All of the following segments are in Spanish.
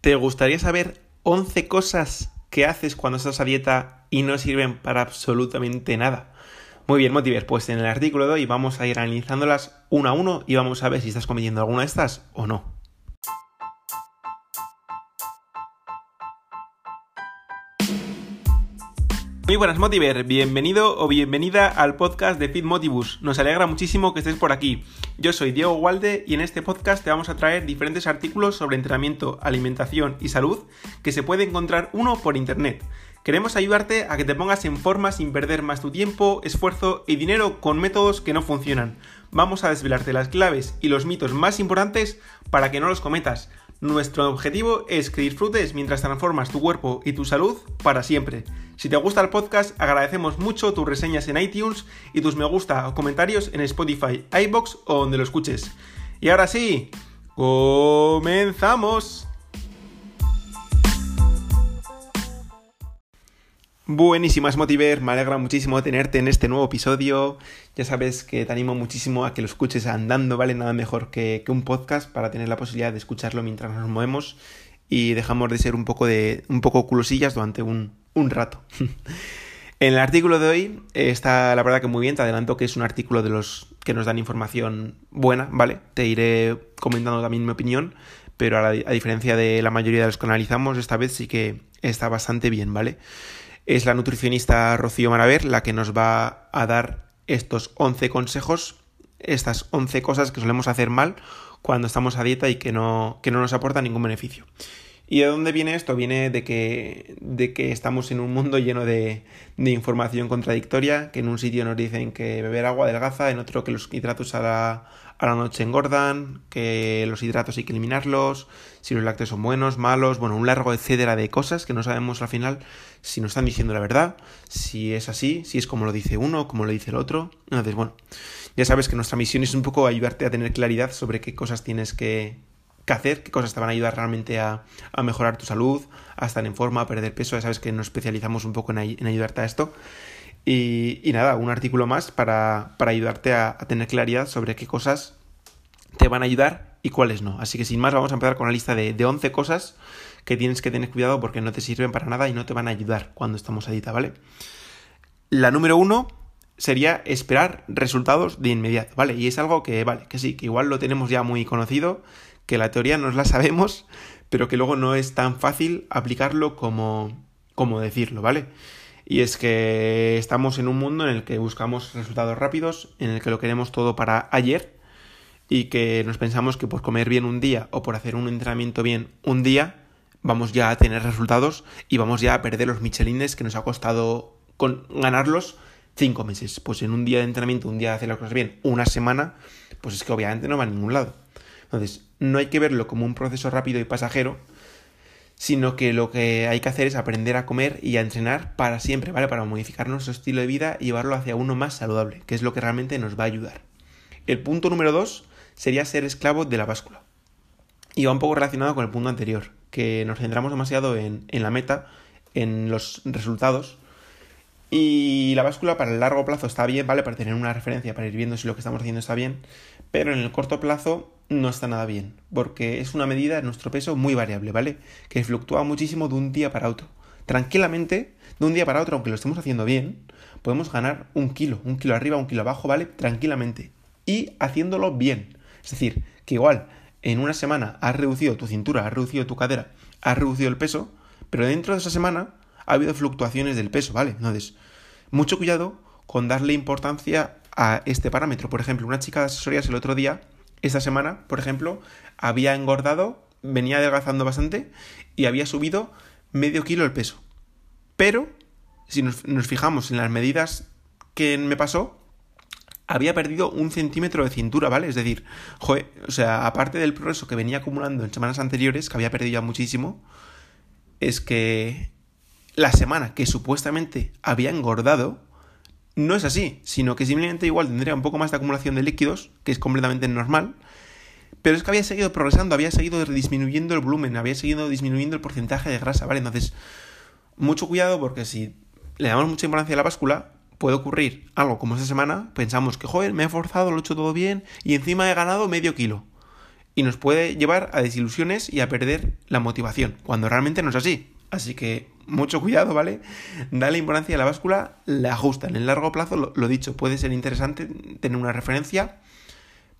¿Te gustaría saber 11 cosas que haces cuando estás a dieta y no sirven para absolutamente nada? Muy bien, Motiver, pues en el artículo de hoy vamos a ir analizándolas uno a uno y vamos a ver si estás cometiendo alguna de estas o no. Muy buenas Motiver, bienvenido o bienvenida al podcast de Fit Motivus. Nos alegra muchísimo que estés por aquí. Yo soy Diego Walde y en este podcast te vamos a traer diferentes artículos sobre entrenamiento, alimentación y salud que se puede encontrar uno por internet. Queremos ayudarte a que te pongas en forma sin perder más tu tiempo, esfuerzo y dinero con métodos que no funcionan. Vamos a desvelarte las claves y los mitos más importantes para que no los cometas. Nuestro objetivo es que disfrutes mientras transformas tu cuerpo y tu salud para siempre. Si te gusta el podcast, agradecemos mucho tus reseñas en iTunes y tus me gusta o comentarios en Spotify, iBox o donde lo escuches. Y ahora sí, comenzamos. Buenísimas Motiver, me alegra muchísimo tenerte en este nuevo episodio. Ya sabes que te animo muchísimo a que lo escuches andando, ¿vale? Nada mejor que, un podcast para tener la posibilidad de escucharlo mientras nos movemos y dejamos de ser un poco de un poco culosillas durante un, un rato. en el artículo de hoy está la verdad que muy bien, te adelanto que es un artículo de los que nos dan información buena, ¿vale? Te iré comentando también mi opinión, pero a, a diferencia de la mayoría de los que analizamos, esta vez sí que está bastante bien, ¿vale? Es la nutricionista Rocío Maraver la que nos va a dar estos 11 consejos, estas 11 cosas que solemos hacer mal cuando estamos a dieta y que no, que no nos aportan ningún beneficio. ¿Y de dónde viene esto? Viene de que, de que estamos en un mundo lleno de, de, información contradictoria, que en un sitio nos dicen que beber agua adelgaza, en otro que los hidratos a la, a la noche engordan, que los hidratos hay que eliminarlos, si los lácteos son buenos, malos, bueno, un largo etcétera de cosas que no sabemos al final si nos están diciendo la verdad, si es así, si es como lo dice uno, como lo dice el otro. Entonces, bueno, ya sabes que nuestra misión es un poco ayudarte a tener claridad sobre qué cosas tienes que, hacer, qué cosas te van a ayudar realmente a, mejorar tu salud, a estar en forma, a perder peso. Ya sabes que nos especializamos un poco en, ayudarte a esto. Y, nada, un artículo más para, ayudarte a, tener claridad sobre qué cosas te van a ayudar y cuáles no. Así que sin más, vamos a empezar con la lista de, de 11 cosas que tienes que tener cuidado porque no te sirven para nada y no te van a ayudar cuando estamos a ¿vale? La número uno sería esperar resultados de inmediato, ¿vale? Y es algo que, vale, que sí, que igual lo tenemos ya muy conocido, que la teoría nos la sabemos, pero que luego no es tan fácil aplicarlo como, como decirlo, ¿vale? Y es que estamos en un mundo en el que buscamos resultados rápidos, en el que lo queremos todo para ayer y que nos pensamos que por comer bien un día o por hacer un entrenamiento bien un día vamos ya a tener resultados y vamos ya a perder los michelines que nos ha costado ganarlos cinco meses. Pues en un día de entrenamiento, un día de hacer las cosas bien, una semana, pues es que obviamente no va a ningún lado. Entonces, no hay que verlo como un proceso rápido y pasajero, sino que lo que hay que hacer es aprender a comer y a entrenar para siempre, ¿vale? Para modificar nuestro estilo de vida y llevarlo hacia uno más saludable, que es lo que realmente nos va a ayudar. El punto número dos sería ser esclavo de la báscula. Y va un poco relacionado con el punto anterior que nos centramos demasiado en, la meta, en los resultados. Y la báscula para el largo plazo está bien, ¿vale? Para tener una referencia, para ir viendo si lo que estamos haciendo está bien. Pero en el corto plazo no está nada bien, porque es una medida de nuestro peso muy variable, ¿vale? Que fluctúa muchísimo de un día para otro. Tranquilamente, de un día para otro, aunque lo estemos haciendo bien, podemos ganar un kilo, un kilo arriba, un kilo abajo, ¿vale? Tranquilamente. Y haciéndolo bien. Es decir, que igual en una semana has reducido tu cintura, has reducido tu cadera, has reducido el peso, pero dentro de esa semana ha habido fluctuaciones del peso, ¿vale? Entonces, mucho cuidado con darle importancia a este parámetro. Por ejemplo, una chica de asesorías el otro día, esta semana, por ejemplo, había engordado, venía adelgazando bastante y había subido medio kilo el peso. Pero, si nos, fijamos en las medidas que me pasó, había perdido un centímetro de cintura, ¿vale? Es decir, joder, o sea, aparte del progreso que venía acumulando en semanas anteriores, que había perdido ya muchísimo, es que la semana que supuestamente había engordado, no es así, sino que simplemente igual tendría un poco más de acumulación de líquidos, que es completamente normal, pero es que había seguido progresando, había seguido disminuyendo el volumen, había seguido disminuyendo el porcentaje de grasa, ¿vale? Entonces, mucho cuidado porque si le damos mucha importancia a la báscula, puede ocurrir algo como esta semana, pensamos que, joder, me he forzado, lo he hecho todo bien y encima he ganado medio kilo. y nos puede llevar a desilusiones y a perder la motivación, cuando realmente no es así. Así que mucho cuidado, ¿vale? Dale importancia a la báscula, la ajusta. En el largo plazo, lo, dicho, puede ser interesante tener una referencia,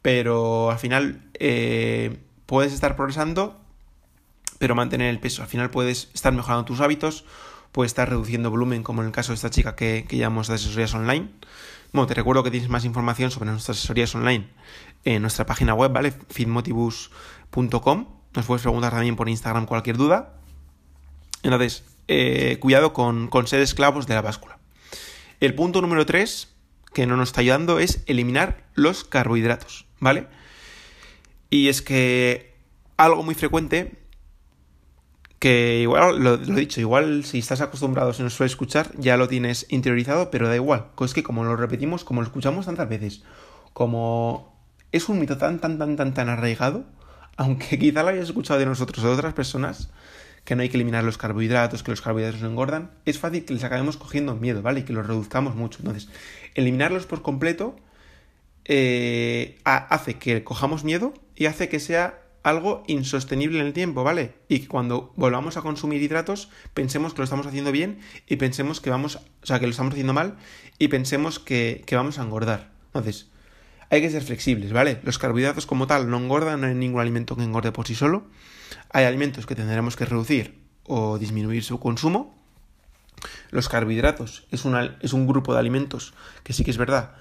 pero al final eh, puedes estar progresando, pero mantener el peso. Al final puedes estar mejorando tus hábitos, puedes estar reduciendo volumen, como en el caso de esta chica que, que llamamos de asesorías online. Bueno, te recuerdo que tienes más información sobre nuestras asesorías online en nuestra página web, ¿vale? fitmotivus.com. Nos puedes preguntar también por Instagram cualquier duda. Entonces, eh, cuidado con, ser esclavos de la báscula. El punto número 3 que no nos está ayudando es eliminar los carbohidratos, ¿vale? Y es que algo muy frecuente, que igual, lo, he dicho, igual si estás acostumbrado, si nos suele escuchar, ya lo tienes interiorizado, pero da igual. Es que como lo repetimos, como lo escuchamos tantas veces, como es un mito tan, tan, tan, tan, tan arraigado, aunque quizá lo hayas escuchado de nosotros o de otras personas, que no hay que eliminar los carbohidratos, que los carbohidratos no engordan, es fácil que les acabemos cogiendo miedo, ¿vale? Y que los reduzcamos mucho. Entonces, eliminarlos por completo eh, hace que cojamos miedo y hace que sea algo insostenible en el tiempo, ¿vale? Y que cuando volvamos a consumir hidratos pensemos que lo estamos haciendo bien y pensemos que vamos, o sea, que lo estamos haciendo mal y pensemos que, que vamos a engordar. Entonces, hay que ser flexibles, ¿vale? Los carbohidratos como tal no engordan, no hay ningún alimento que engorde por sí solo. Hay alimentos que tendremos que reducir o disminuir su consumo. Los carbohidratos es, es un grupo de alimentos que sí que es verdad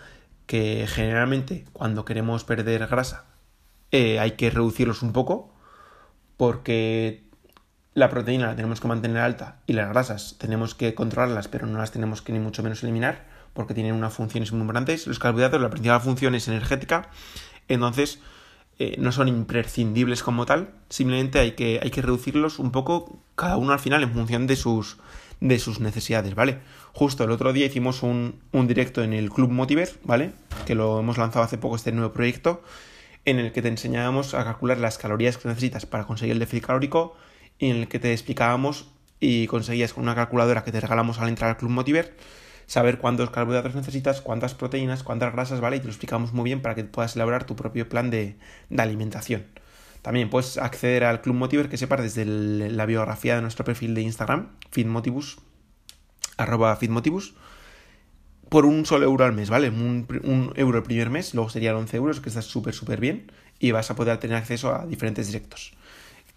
que generalmente cuando queremos perder grasa eh, hay que reducirlos un poco porque la proteína la tenemos que mantener alta y las grasas tenemos que controlarlas pero no las tenemos que ni mucho menos eliminar porque tienen unas funciones muy importantes. Los carbohidratos, la principal función es energética, entonces eh, no son imprescindibles como tal, simplemente hay que, hay que reducirlos un poco, cada uno al final en función de sus, de sus necesidades, ¿vale? Justo el otro día hicimos un, un directo en el Club Motiver, ¿vale? Que lo hemos lanzado hace poco este nuevo proyecto, en el que te enseñábamos a calcular las calorías que necesitas para conseguir el déficit calórico y en el que te explicábamos y conseguías con una calculadora que te regalamos al entrar al Club Motiver saber cuántos carbohidratos necesitas, cuántas proteínas, cuántas grasas, ¿vale? Y te lo explicamos muy bien para que puedas elaborar tu propio plan de, alimentación. También puedes acceder al Club Motiver que sepa desde la biografía de nuestro perfil de Instagram, fitmotivus, arroba fitmotivus, por un solo euro al mes, ¿vale? Un, euro el primer mes, luego serían 11 euros, que está súper, súper bien, y vas a poder tener acceso a diferentes directos.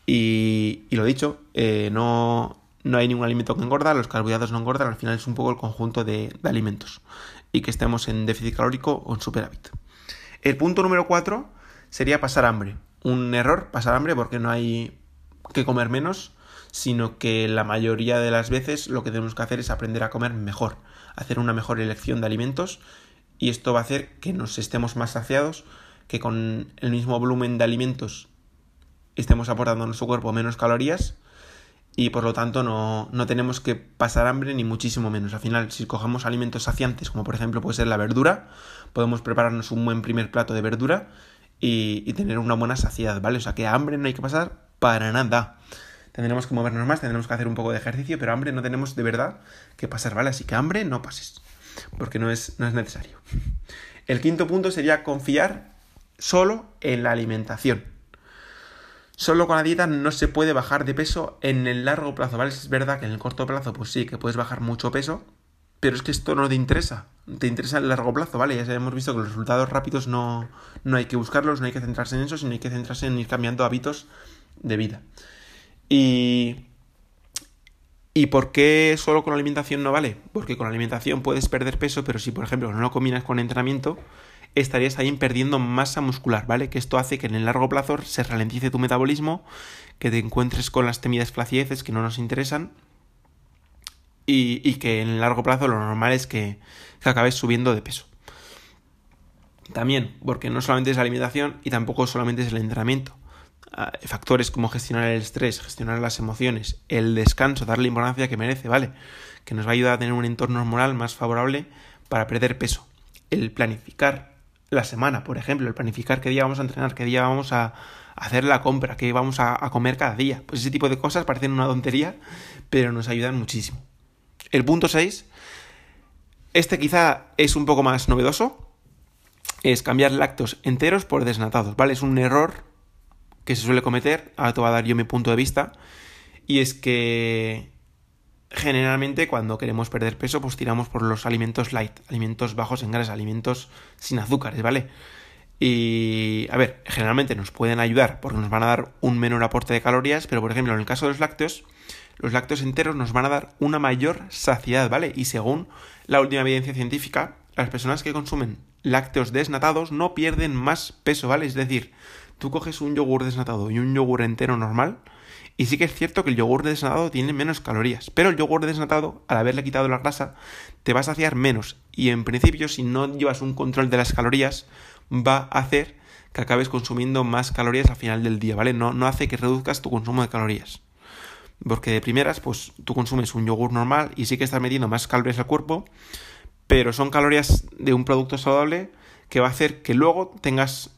Y, y lo dicho, eh, no, no hay ningún alimento que engorda, los carbohidratos no engordan, al final es un poco el conjunto de, alimentos y que estemos en déficit calórico o en superávit. El punto número 4 sería pasar hambre. Un error, pasar hambre porque no hay que comer menos, sino que la mayoría de las veces lo que tenemos que hacer es aprender a comer mejor, hacer una mejor elección de alimentos y esto va a hacer que nos estemos más saciados, que con el mismo volumen de alimentos estemos aportando a nuestro cuerpo menos calorías y por lo tanto no, tenemos que pasar hambre ni muchísimo menos. Al final, si cogemos alimentos saciantes, como por ejemplo puede ser la verdura, podemos prepararnos un buen primer plato de verdura y, tener una buena saciedad, ¿vale? O sea que hambre no hay que pasar para nada. Tendremos que movernos más, tendremos que hacer un poco de ejercicio, pero hambre no tenemos de verdad que pasar, ¿vale? Así que hambre no pases, porque no es, no es necesario. El quinto punto sería confiar solo en la alimentación. Solo con la dieta no se puede bajar de peso en el largo plazo, ¿vale? Es verdad que en el corto plazo, pues sí, que puedes bajar mucho peso, pero es que esto no te interesa, te interesa el largo plazo, ¿vale? Ya hemos visto que los resultados rápidos no, no hay que buscarlos, no hay que centrarse en eso, sino hay que centrarse en ir cambiando hábitos de vida. Y... ¿Y por qué solo con la alimentación no vale? Porque con la alimentación puedes perder peso, pero si por ejemplo no lo combinas con entrenamiento, estarías ahí perdiendo masa muscular, ¿vale? Que esto hace que en el largo plazo se ralentice tu metabolismo, que te encuentres con las temidas flacieces que no nos interesan y, que en el largo plazo lo normal es que, que acabes subiendo de peso. También, porque no solamente es la alimentación y tampoco solamente es el entrenamiento. Ah, factores como gestionar el estrés, gestionar las emociones, el descanso, darle importancia que merece, ¿vale? Que nos va a ayudar a tener un entorno hormonal más favorable para perder peso. El planificar la semana, por ejemplo, el planificar qué día vamos a entrenar, qué día vamos a hacer la compra, qué vamos a, comer cada día. Pues ese tipo de cosas parecen una tontería, pero nos ayudan muchísimo. El punto 6, este quizá es un poco más novedoso, es cambiar lácteos enteros por desnatados, ¿vale? Es un error que se suele cometer, ahora te voy a dar yo mi punto de vista, y es que generalmente cuando queremos perder peso, pues tiramos por los alimentos light, alimentos bajos en grasa, alimentos sin azúcares, ¿vale? Y, a ver, generalmente nos pueden ayudar porque nos van a dar un menor aporte de calorías, pero por ejemplo, en el caso de los lácteos, los lácteos enteros nos van a dar una mayor saciedad, ¿vale? Y según la última evidencia científica, las personas que consumen lácteos desnatados no pierden más peso, ¿vale? Es decir, tú coges un yogur desnatado y un yogur entero normal, y sí que es cierto que el yogur desnatado tiene menos calorías, pero el yogur desnatado, al haberle quitado la grasa, te va a saciar menos. Y en principio, si no llevas un control de las calorías, va a hacer que acabes consumiendo más calorías al final del día, ¿vale? No, no hace que reduzcas tu consumo de calorías. Porque de primeras, pues tú consumes un yogur normal y sí que estás metiendo más calorías al cuerpo, pero son calorías de un producto saludable que va a hacer que luego tengas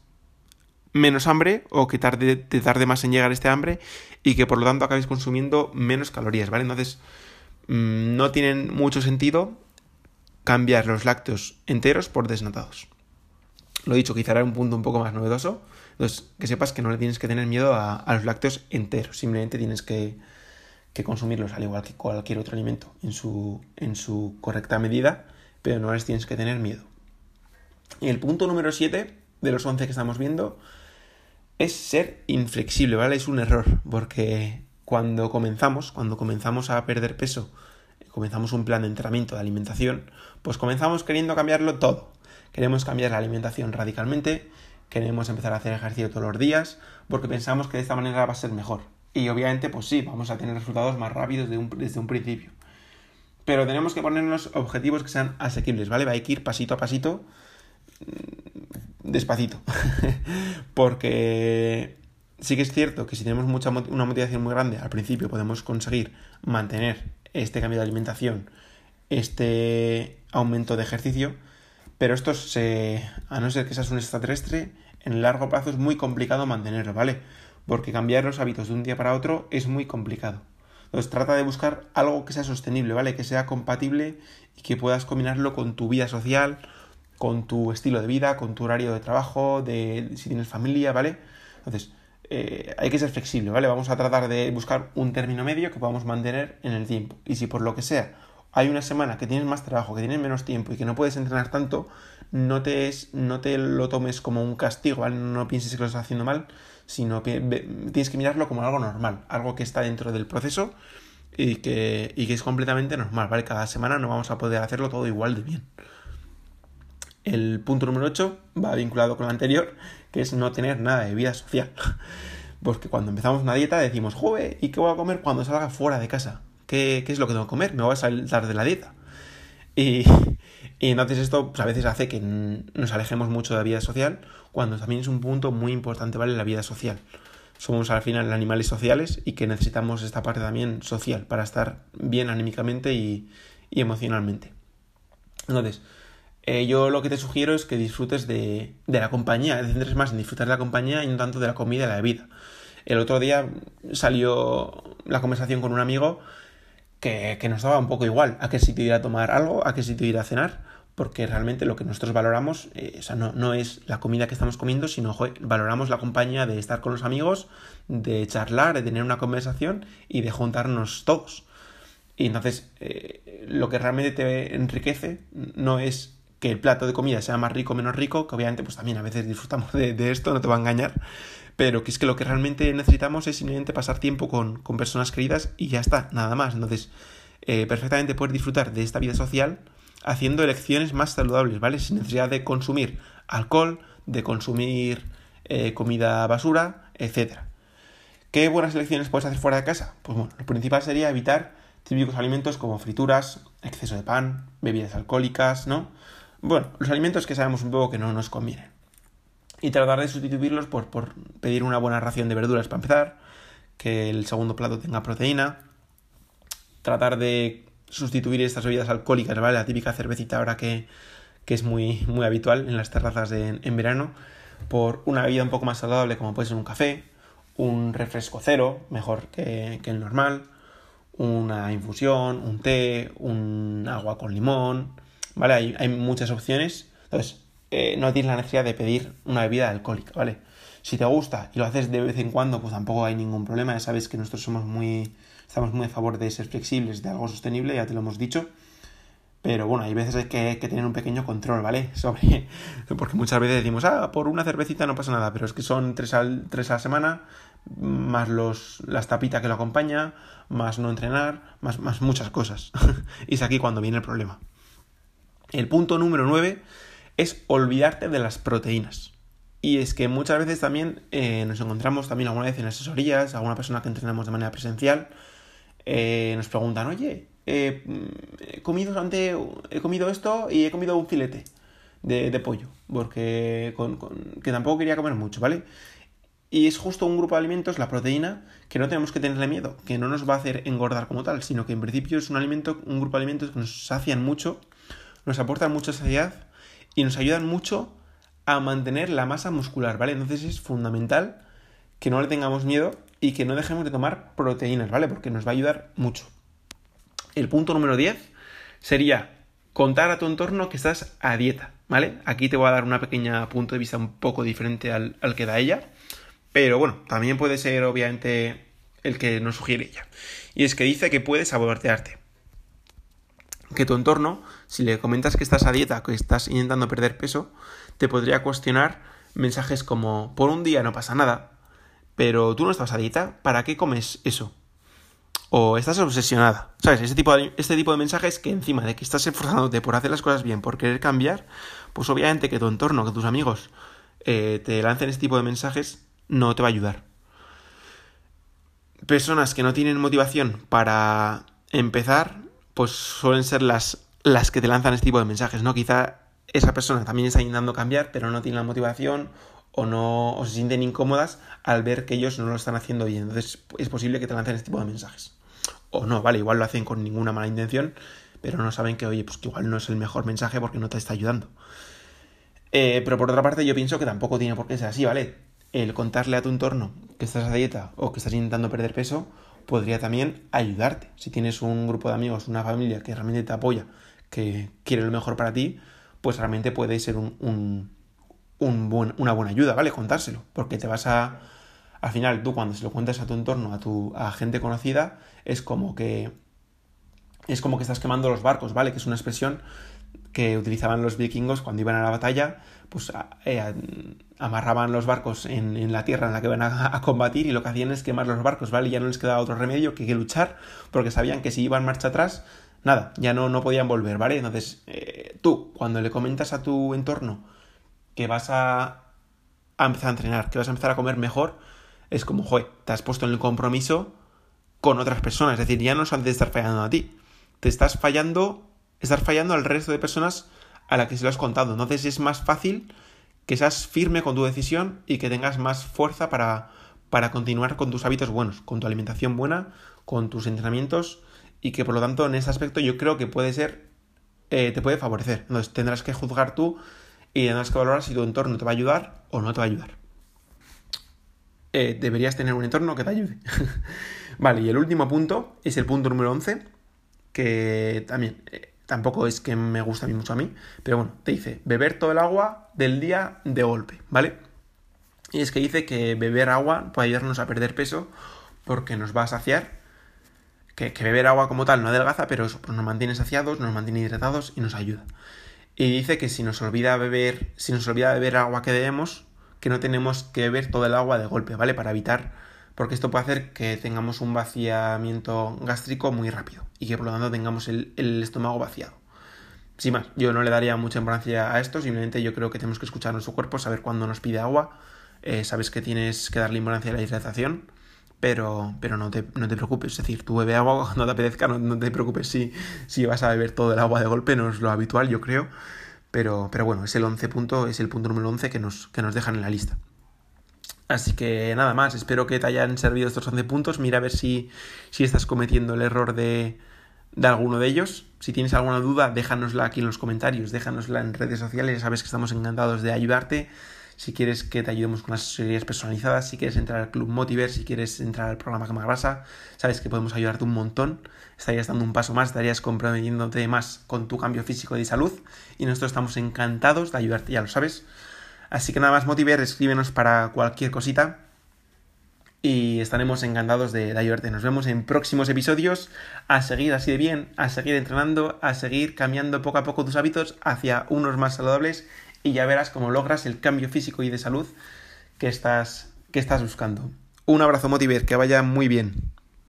menos hambre o que tarde, te tarde más en llegar este hambre y que por lo tanto acabes consumiendo menos calorías, ¿vale? Entonces, mm, no tienen mucho sentido cambiar los lácteos enteros por desnatados. Lo dicho, quizá era un punto un poco más novedoso. Entonces, que sepas que no le tienes que tener miedo a, los lácteos enteros. Simplemente tienes que, consumirlos al igual que cualquier otro alimento en su, en su correcta medida, pero no les tienes que tener miedo. El punto número 7 de los 11 que estamos viendo es ser inflexible, ¿vale? Es un error, porque cuando comenzamos, cuando comenzamos a perder peso, comenzamos un plan de entrenamiento de alimentación, pues comenzamos queriendo cambiarlo todo. Queremos cambiar la alimentación radicalmente, queremos empezar a hacer ejercicio todos los días, porque pensamos que de esta manera va a ser mejor. Y obviamente, pues sí, vamos a tener resultados más rápidos desde un principio. Pero tenemos que ponernos objetivos que sean asequibles, ¿vale? Va a ir pasito a pasito, despacito. porque sí que es cierto que si tenemos mucha, una motivación muy grande, al principio podemos conseguir mantener este cambio de alimentación, este aumento de ejercicio, pero esto se, a no ser que seas un extraterrestre, en largo plazo es muy complicado mantenerlo, ¿vale? Porque cambiar los hábitos de un día para otro es muy complicado. Entonces trata de buscar algo que sea sostenible, ¿vale? Que sea compatible y que puedas combinarlo con tu vida social, con tu estilo de vida, con tu horario de trabajo, de si tienes familia, ¿vale? Entonces, eh, hay que ser flexible, ¿vale? Vamos a tratar de buscar un término medio que podamos mantener en el tiempo. Y si por lo que sea hay una semana que tienes más trabajo, que tienes menos tiempo y que no puedes entrenar tanto, no te, es, no te lo tomes como un castigo. No pienses que lo estás haciendo mal, sino que tienes que mirarlo como algo normal, algo que está dentro del proceso y que, y que es completamente normal, ¿vale? Cada semana no vamos a poder hacerlo todo igual de bien. El punto número 8 va vinculado con el anterior, que es no tener nada de vida social. Porque cuando empezamos una dieta decimos, joder, ¿y qué voy a comer cuando salga fuera de casa? ¿Qué, es lo que tengo que comer? Me voy a saltar de la dieta. Y, y entonces esto pues, a veces hace que nos alejemos mucho de la vida social, cuando también es un punto muy importante, ¿vale? La vida social. Somos al final animales sociales y que necesitamos esta parte también social para estar bien anímicamente y, y emocionalmente. Entonces, eh, yo lo que te sugiero es que disfrutes de, de la compañía, te centres más en disfrutar de la compañía y no tanto de la comida y la bebida. El otro día salió la conversación con un amigo que, nos daba un poco igual a qué sitio ir a tomar algo, a qué sitio ir a cenar, porque realmente lo que nosotros valoramos, eh, o sea, no, no, es la comida que estamos comiendo, sino valoramos la compañía de estar con los amigos, de charlar, de tener una conversación y de juntarnos todos. Y entonces, eh, lo que realmente te enriquece no es que el plato de comida sea más rico o menos rico, que obviamente pues también a veces disfrutamos de, esto, no te va a engañar, pero que es que lo que realmente necesitamos es simplemente pasar tiempo con, personas queridas y ya está, nada más. Entonces, eh, perfectamente poder disfrutar de esta vida social haciendo elecciones más saludables, ¿vale? Sin necesidad de consumir alcohol, de consumir eh, comida basura, etc. ¿Qué buenas elecciones puedes hacer fuera de casa? Pues bueno, lo principal sería evitar típicos alimentos como frituras, exceso de pan, bebidas alcohólicas, ¿no? Bueno, los alimentos que sabemos un poco que no nos convienen. Y tratar de sustituirlos por, por pedir una buena ración de verduras para empezar, que el segundo plato tenga proteína, tratar de sustituir estas bebidas alcohólicas, ¿vale? La típica cervecita ahora que, es muy, muy habitual en las terrazas de, en verano, por una bebida un poco más saludable como puede ser un café, un refresco cero, mejor que, que el normal, una infusión, un té, un agua con limón, ¿vale? Hay, muchas opciones. Entonces, eh, no tienes la necesidad de pedir una bebida alcohólica, ¿vale? Si te gusta y lo haces de vez en cuando, pues tampoco hay ningún problema. Ya sabes que nosotros somos muy, estamos muy a favor de ser flexibles, de algo sostenible, ya te lo hemos dicho. Pero bueno, hay veces hay que, tener un pequeño control, ¿vale? Sobre. Porque muchas veces decimos, ah, por una cervecita no pasa nada, pero es que son tres, al, tres a la semana, más los, las tapitas que lo acompaña, más no entrenar, más, más muchas cosas. y es aquí cuando viene el problema. El punto número 9 es olvidarte de las proteínas. Y es que muchas veces también eh, nos encontramos también alguna vez en asesorías, alguna persona que entrenamos de manera presencial, eh, nos preguntan, oye, he comido he comido esto y he comido un filete de, pollo, porque con, que tampoco quería comer mucho, ¿vale? Y es justo un grupo de alimentos, la proteína, que no tenemos que tenerle miedo, que no nos va a hacer engordar como tal, sino que en principio es un alimento, un grupo de alimentos que nos sacian mucho, nos aportan mucha saciedad y nos ayudan mucho a mantener la masa muscular, ¿vale? Entonces es fundamental que no le tengamos miedo y que no dejemos de tomar proteínas, ¿vale? Porque nos va a ayudar mucho. El punto número 10 sería contar a tu entorno que estás a dieta, ¿vale? Aquí te voy a dar una pequeña punto de vista un poco diferente al, que da ella, pero bueno, también puede ser obviamente el que nos sugiere ella. Y es que dice que puedes sabotearte. Que tu entorno, si le comentas que estás a dieta, que estás intentando perder peso, te podría cuestionar mensajes como, por un día no pasa nada, pero tú no estás a dieta, ¿para qué comes eso? o estás obsesionada. ¿Sabes? Este tipo, de, este tipo de mensajes que encima de que estás esforzándote por hacer las cosas bien, por querer cambiar, pues obviamente que tu entorno, que tus amigos eh, te lancen este tipo de mensajes, no te va a ayudar. Personas que no tienen motivación para empezar, pues suelen ser las, las que te lanzan este tipo de mensajes, ¿no? Quizá esa persona también está intentando cambiar, pero no tiene la motivación o no o se sienten incómodas al ver que ellos no lo están haciendo bien. Entonces es posible que te lancen este tipo de mensajes o no, vale, igual lo hacen con ninguna mala intención, pero no saben que, oye, pues que igual no es el mejor mensaje porque no te está ayudando. Eh, pero por otra parte, yo pienso que tampoco tiene por qué ser así, ¿vale? El contarle a tu entorno que estás a dieta o que estás intentando perder peso podría también ayudarte. Si tienes un grupo de amigos, una familia que realmente te apoya, que quiere lo mejor para ti, pues realmente puede ser un, una buena ayuda, ¿vale? Contárselo, porque te vas a al final tú cuando se lo cuentas a tu entorno, a tu a gente conocida, es como que es como que estás quemando los barcos, ¿vale? Que es una expresión que utilizaban los vikingos cuando iban a la batalla, pues eh, amarraban los barcos en, la tierra en la que iban a, combatir y lo que hacían es quemar los barcos, ¿vale? Ya no les quedaba otro remedio que, que luchar porque sabían que si iban marcha atrás, nada, ya no, no podían volver, ¿vale? Entonces, eh, tú, cuando le comentas a tu entorno que vas a, a empezar a entrenar, que vas a empezar a comer mejor, es como, joder, te has puesto en el compromiso con otras personas. Es decir, ya no solamente estar fallando a ti, te estás fallando, estás fallando al resto de personas a las que se lo has contado. Entonces es más fácil que seas firme con tu decisión y que tengas más fuerza para, para continuar con tus hábitos buenos, con tu alimentación buena, con tus entrenamientos y que por lo tanto en ese aspecto yo creo que puede ser, eh, te puede favorecer. Entonces tendrás que juzgar tú y tendrás que valorar si tu entorno te va a ayudar o no te va a ayudar. Eh, deberías tener un entorno que te ayude. vale, y el último punto es el punto número 11, que también eh, tampoco es que me gusta a mí mucho a mí, pero bueno, te dice beber todo el agua del día de golpe, ¿vale? Y es que dice que beber agua puede ayudarnos a perder peso porque nos va a saciar. Que, que beber agua como tal no adelgaza, pero eso pues nos mantiene saciados, nos mantiene hidratados y nos ayuda. Y dice que si nos olvida beber, si nos olvida beber agua que debemos, que no tenemos que beber todo el agua de golpe, ¿vale? Para evitar, porque esto puede hacer que tengamos un vaciamiento gástrico muy rápido y que por lo tanto tengamos el, estómago vaciado. Sin más, yo no le daría mucha importancia a esto, simplemente yo creo que tenemos que escuchar nuestro cuerpo, saber cuándo nos pide agua, eh, sabes que tienes que darle importancia a la hidratación, pero, pero no, te, no te preocupes, es decir, tú bebe agua cuando te apetezca, no, te preocupes si, si vas a beber todo el agua de golpe, no es lo habitual, yo creo. Pero, pero bueno, es el 11 punto, es el punto número 11 que nos, que nos dejan en la lista. Así que nada más, espero que te hayan servido estos 11 puntos. Mira a ver si, si estás cometiendo el error de, de alguno de ellos. Si tienes alguna duda, déjanosla aquí en los comentarios, déjanosla en redes sociales, sabes que estamos encantados de ayudarte. Si quieres que te ayudemos con las series personalizadas, si quieres entrar al Club Motiver, si quieres entrar al programa Cama Grasa, sabes que podemos ayudarte un montón estarías dando un paso más, estarías comprometiéndote más con tu cambio físico y salud y nosotros estamos encantados de ayudarte, ya lo sabes. Así que nada más, Motiver, escríbenos para cualquier cosita y estaremos encantados de, de, ayudarte. Nos vemos en próximos episodios. A seguir así de bien, a seguir entrenando, a seguir cambiando poco a poco tus hábitos hacia unos más saludables y ya verás cómo logras el cambio físico y de salud que estás, que estás buscando. Un abrazo, Motiver, que vaya muy bien.